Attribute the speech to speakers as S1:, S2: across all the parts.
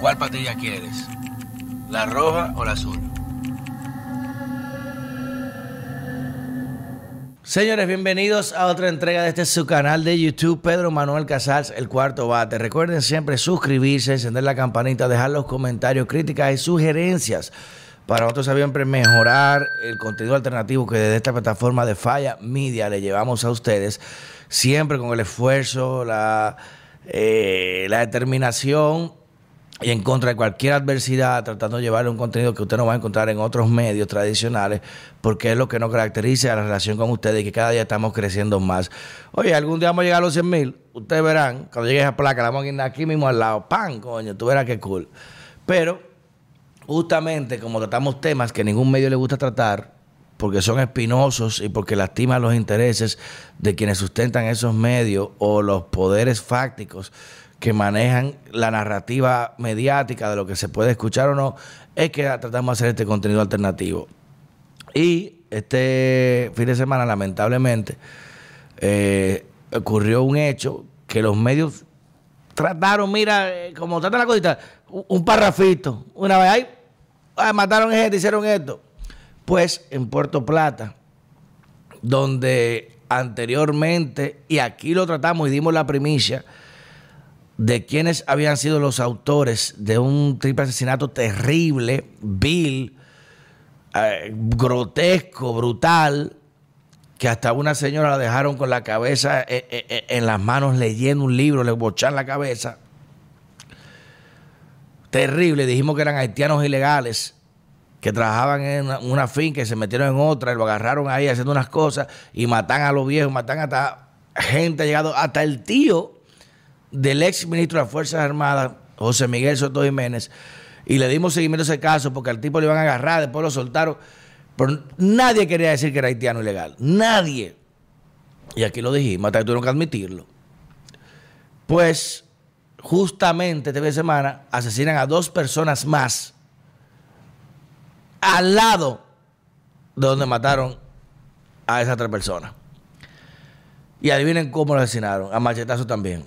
S1: ¿Cuál patilla quieres? ¿La roja o la azul? Señores, bienvenidos a otra entrega de este su canal de YouTube, Pedro Manuel Casals, el cuarto bate. Recuerden siempre suscribirse, encender la campanita, dejar los comentarios, críticas y sugerencias para nosotros siempre mejorar el contenido alternativo que desde esta plataforma de Falla Media le llevamos a ustedes, siempre con el esfuerzo, la, eh, la determinación y en contra de cualquier adversidad, tratando de llevarle un contenido que usted no va a encontrar en otros medios tradicionales, porque es lo que nos caracteriza la relación con ustedes y que cada día estamos creciendo más. Oye, algún día vamos a llegar a los 100 mil, ustedes verán, cuando llegue esa placa, la vamos a ir aquí mismo al lado, ¡pam! Coño, tú verás qué cool. Pero, justamente como tratamos temas que ningún medio le gusta tratar, porque son espinosos y porque lastiman los intereses de quienes sustentan esos medios o los poderes fácticos que manejan la narrativa mediática de lo que se puede escuchar o no, es que tratamos de hacer este contenido alternativo. Y este fin de semana, lamentablemente, eh, ocurrió un hecho que los medios trataron, mira, eh, como tratan la cosita, un parrafito, una vez ahí, ah, mataron gente, hicieron esto. En Puerto Plata, donde anteriormente, y aquí lo tratamos y dimos la primicia, de quienes habían sido los autores de un triple asesinato terrible, vil, eh, grotesco, brutal, que hasta una señora la dejaron con la cabeza eh, eh, en las manos leyendo un libro, le bochan la cabeza. Terrible, dijimos que eran haitianos ilegales que trabajaban en una, finca y se metieron en otra y lo agarraron ahí haciendo unas cosas y matan a los viejos, matan hasta gente, ha llegado hasta el tío del ex ministro de las Fuerzas Armadas, José Miguel Soto Jiménez, y le dimos seguimiento a ese caso porque al tipo le iban a agarrar, después lo soltaron. Pero nadie quería decir que era haitiano ilegal. Nadie. Y aquí lo dijimos, hasta que tuvieron que admitirlo. Pues, justamente este fin de semana asesinan a dos personas más al lado de donde mataron a esas tres personas. Y adivinen cómo lo asesinaron, a machetazo también.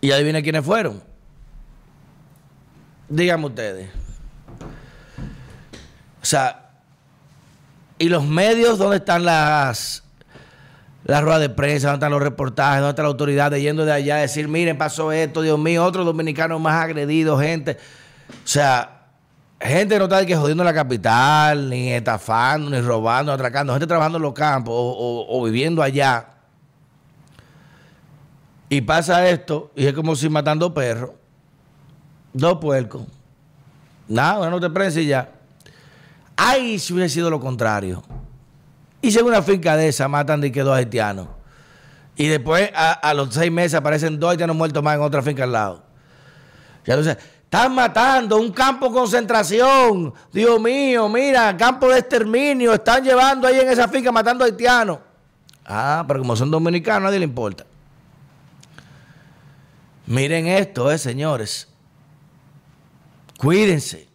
S1: Y adivinen quiénes fueron. Díganme ustedes. O sea, ¿y los medios dónde están las, las ruedas de prensa, dónde están los reportajes, dónde está la autoridad yendo de allá a decir, miren, pasó esto, Dios mío, otros dominicanos más agredidos, gente. O sea, gente no está que jodiendo la capital, ni estafando, ni robando, ni atracando, gente trabajando en los campos o viviendo allá y pasa esto, y es como si matando perros, dos puercos. Nada, no te prensa y ya. Ay, si hubiese sido lo contrario. Y si una finca de esa matan de que dos haitianos. Y después a, los seis meses aparecen dos haitianos muertos más en otra finca al lado. Ya entonces, están matando un campo de concentración. Dios mío, mira, campo de exterminio. Están llevando ahí en esa finca matando haitianos. Ah, pero como son dominicanos, a nadie le importa. Miren esto, eh, señores. Cuídense.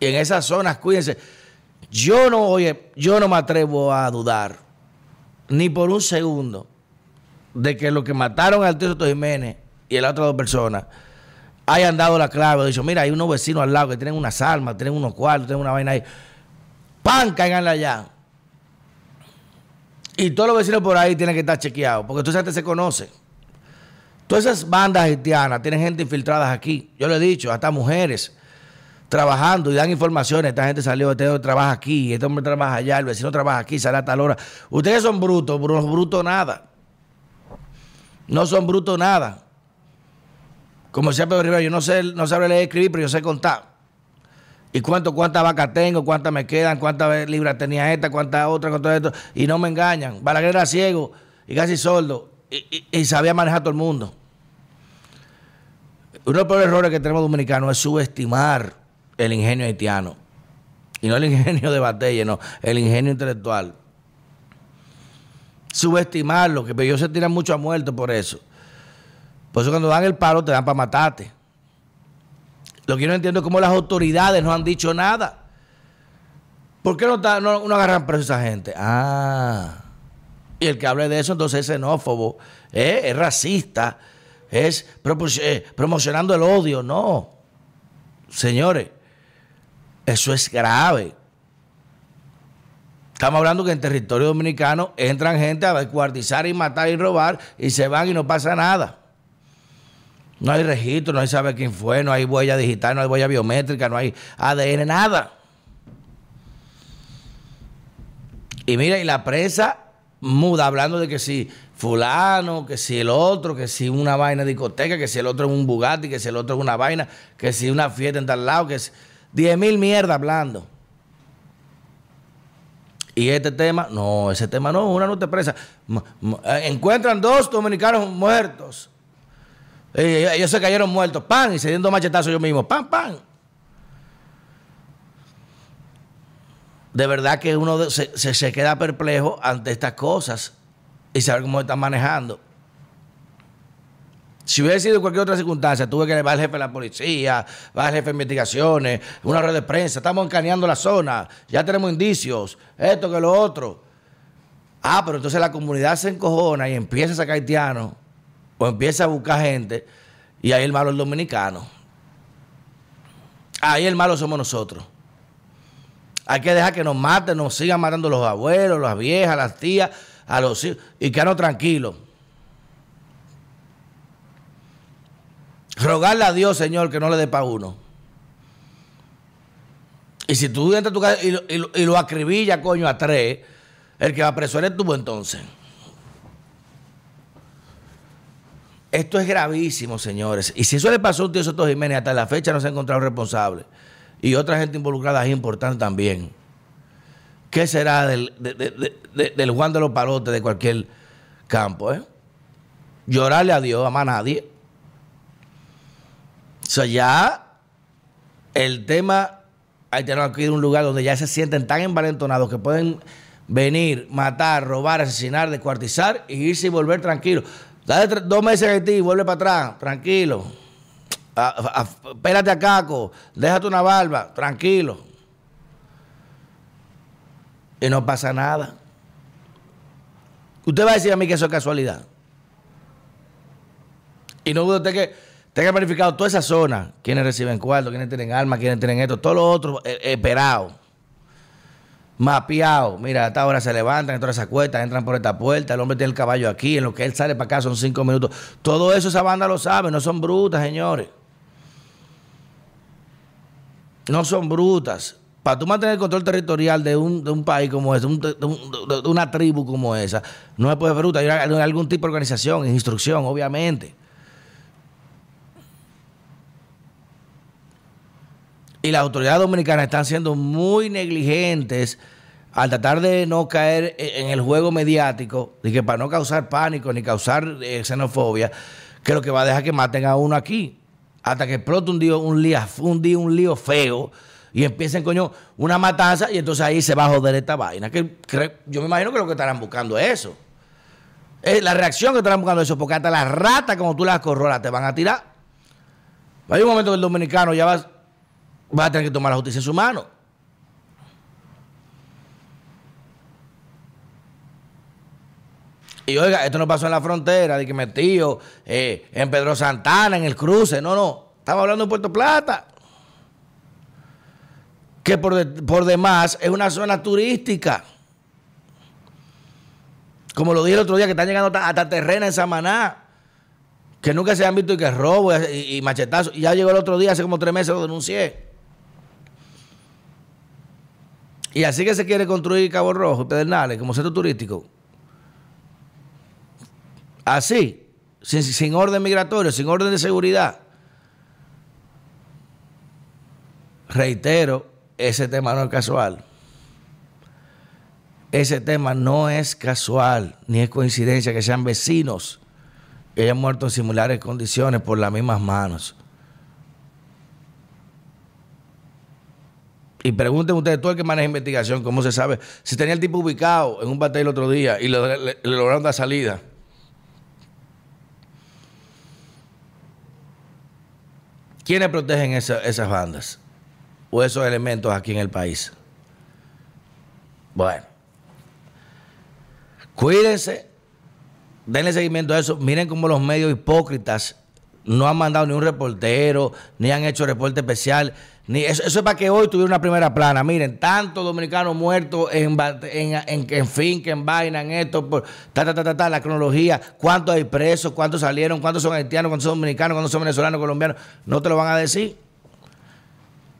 S1: Y en esas zonas, cuídense. Yo no, oye, yo no me atrevo a dudar, ni por un segundo, de que lo que mataron al tío Soto Jiménez y a las otras dos personas hayan dado la clave. Dicho, mira, hay unos vecinos al lado que tienen unas armas, tienen unos cuartos, tienen una vaina ahí. ¡Pam! Cáiganle allá. Y todos los vecinos por ahí tienen que estar chequeados, porque tú antes se conocen. Todas esas bandas haitianas tienen gente infiltrada aquí. Yo le he dicho, hasta mujeres trabajando y dan informaciones. Esta gente salió, este hombre trabaja aquí, este hombre trabaja allá, el vecino trabaja aquí, sale a tal hora. Ustedes son brutos, no brutos nada. No son brutos nada. Como decía Pedro Rivera, yo no sé, no sabré leer y escribir, pero yo sé contar. ¿Y cuánto, cuántas vacas tengo? ¿Cuántas me quedan? ¿Cuántas libras tenía esta? ¿Cuántas otras? ¿Cuántas esto? Y no me engañan. Balaguer era ciego y casi sordo y, sabía manejar todo el mundo. Uno de los peores errores que tenemos dominicanos es subestimar el ingenio haitiano. Y no el ingenio de batalla, no, el ingenio intelectual. Subestimarlo, que ellos se tiran mucho a muerto por eso. Por eso cuando dan el palo te dan para matarte. Lo que yo no entiendo es cómo las autoridades no han dicho nada. ¿Por qué no, no, no agarran preso a esa gente? Ah. Y el que hable de eso entonces es xenófobo, ¿eh? es racista, es eh, promocionando el odio. No. Señores, eso es grave. Estamos hablando que en territorio dominicano entran gente a descuartizar y matar y robar y se van y no pasa nada. No hay registro, no hay saber quién fue, no hay huella digital, no hay huella biométrica, no hay ADN, nada. Y mira, y la prensa muda hablando de que si fulano, que si el otro, que si una vaina de discoteca, que si el otro es un Bugatti, que si el otro es una vaina, que si una fiesta en tal lado, que es 10 mil mierda hablando. Y este tema, no, ese tema no, una nota presa. Eh, encuentran dos dominicanos muertos. Eh, ellos se cayeron muertos, pan, y se dieron machetazos yo mismo, pan, pan. De verdad que uno se, se, queda perplejo ante estas cosas y saber cómo están manejando. Si hubiera sido cualquier otra circunstancia, tuve que va el jefe de la policía, va el jefe de investigaciones, una red de prensa, estamos encaneando la zona, ya tenemos indicios, esto que lo otro. Ah, pero entonces la comunidad se encojona y empieza a sacar haitianos o empieza a buscar gente y ahí el malo es el dominicano. Ahí el malo somos nosotros. Hay que dejar que nos maten, nos sigan matando los abuelos, las viejas, las tías, a los hijos y quedarnos tranquilos. rogarle a Dios, Señor, que no le dé para uno. Y si tú entras a tu casa y lo, y, acribilla, coño, a tres, el que va preso eres tú entonces. Esto es gravísimo, señores. Y si eso le pasó a un tío Soto Jiménez, hasta la fecha no se ha encontrado responsable. Y otra gente involucrada es importante también. ¿Qué será del, del Juan de los Palotes de cualquier campo? Eh? Llorarle a Dios, a más nadie. O sea, ya el tema, hay que ir a un lugar donde ya se sienten tan envalentonados que pueden venir, matar, robar, asesinar, descuartizar y irse y volver tranquilo. Dale dos meses en ti vuelve para atrás, tranquilo. espérate a Caco, déjate una barba, tranquilo. Y no pasa nada. Usted va a decir a mí que eso es casualidad. Y no dude usted que Tenga verificado toda esa zona, quiénes reciben cuarto, quiénes tienen armas, quiénes tienen esto, todo lo otro eh, esperado, mapeado. Mira, a esta hora se levantan, todas esas cuestas, entran por esta puerta, el hombre tiene el caballo aquí, en lo que él sale para acá son cinco minutos. Todo eso esa banda lo sabe, no son brutas, señores. No son brutas. Para tú mantener el control territorial de un, país como ese, de, una tribu como esa, no se puede bruta. Hay algún tipo de organización, instrucción, obviamente. Y las autoridades dominicanas están siendo muy negligentes al tratar de no caer en el juego mediático, de que para no causar pánico ni causar eh, xenofobia, que lo que va a dejar que maten a uno aquí, hasta que explote un día un, lío, día, un lío feo y empiecen, coño, una matanza y entonces ahí se va a joder esta vaina. Que, yo me imagino que lo que estarán buscando es eso. Es la reacción que estarán buscando eso, porque hasta las ratas, como tú las corrolas, te van a tirar. Hay un momento que el dominicano ya va va a tener que tomar la justicia en su mano. Y oiga, esto no pasó en la frontera, de que metido eh, en Pedro Santana, en el cruce. No, no. Estamos hablando de Puerto Plata. Que por, por demás es una zona turística. Como lo dije el otro día, que están llegando hasta, terrena en Samaná. Que nunca se han visto y que robo y, y machetazo. Y ya llegó el otro día, hace como tres meses lo denuncié. Y así que se quiere construir Cabo Rojo Pedernales como centro turístico. Así, sin, orden migratorio, sin orden de seguridad. Reitero, ese tema no es casual. Ese tema no es casual, ni es coincidencia que sean vecinos que hayan muerto en similares condiciones por las mismas manos. Y pregunten ustedes, todo el que maneja investigación, ¿cómo se sabe? Si tenía el tipo ubicado en un batey el otro día y le, lograron dar salida. ¿Quiénes protegen esas bandas? O esos elementos aquí en el país. Bueno. Cuídense. denle seguimiento a eso. Miren cómo los medios hipócritas no han mandado ni un reportero, ni han hecho reporte especial. Ni, eso, es para que hoy tuviera una primera plana. Miren, tantos dominicanos muertos en, en, en, fin, que en vaina, en esto, por ta, ta, ta, ta, la cronología, cuántos hay presos, cuántos salieron, cuántos son haitianos, cuántos son dominicanos, cuántos son venezolanos, colombianos. No te lo van a decir.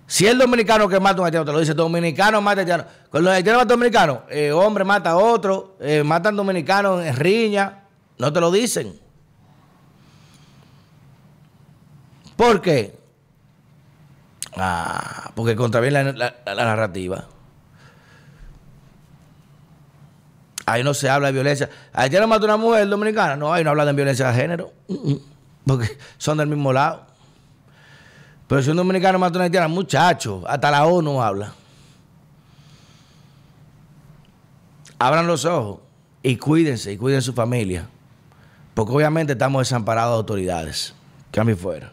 S1: Si el dominicano que mata a un haitiano, te lo dice, dominicano mata a haitiano. Con los haitianos matan dominicanos, eh, hombre mata a otro, eh, matan dominicanos en riña, no te lo dicen. ¿Por qué? Ah, porque contraviene la, la, narrativa. Ahí no se habla de violencia. Haitiano mata a una mujer dominicana. No, ahí no hablan de violencia de género. Mm, mm, porque son del mismo lado. Pero si un dominicano mata a una haitiana, muchacho, hasta la ONU habla. Abran los ojos y cuídense y cuiden su familia. Porque obviamente estamos desamparados de autoridades. Mí fuera.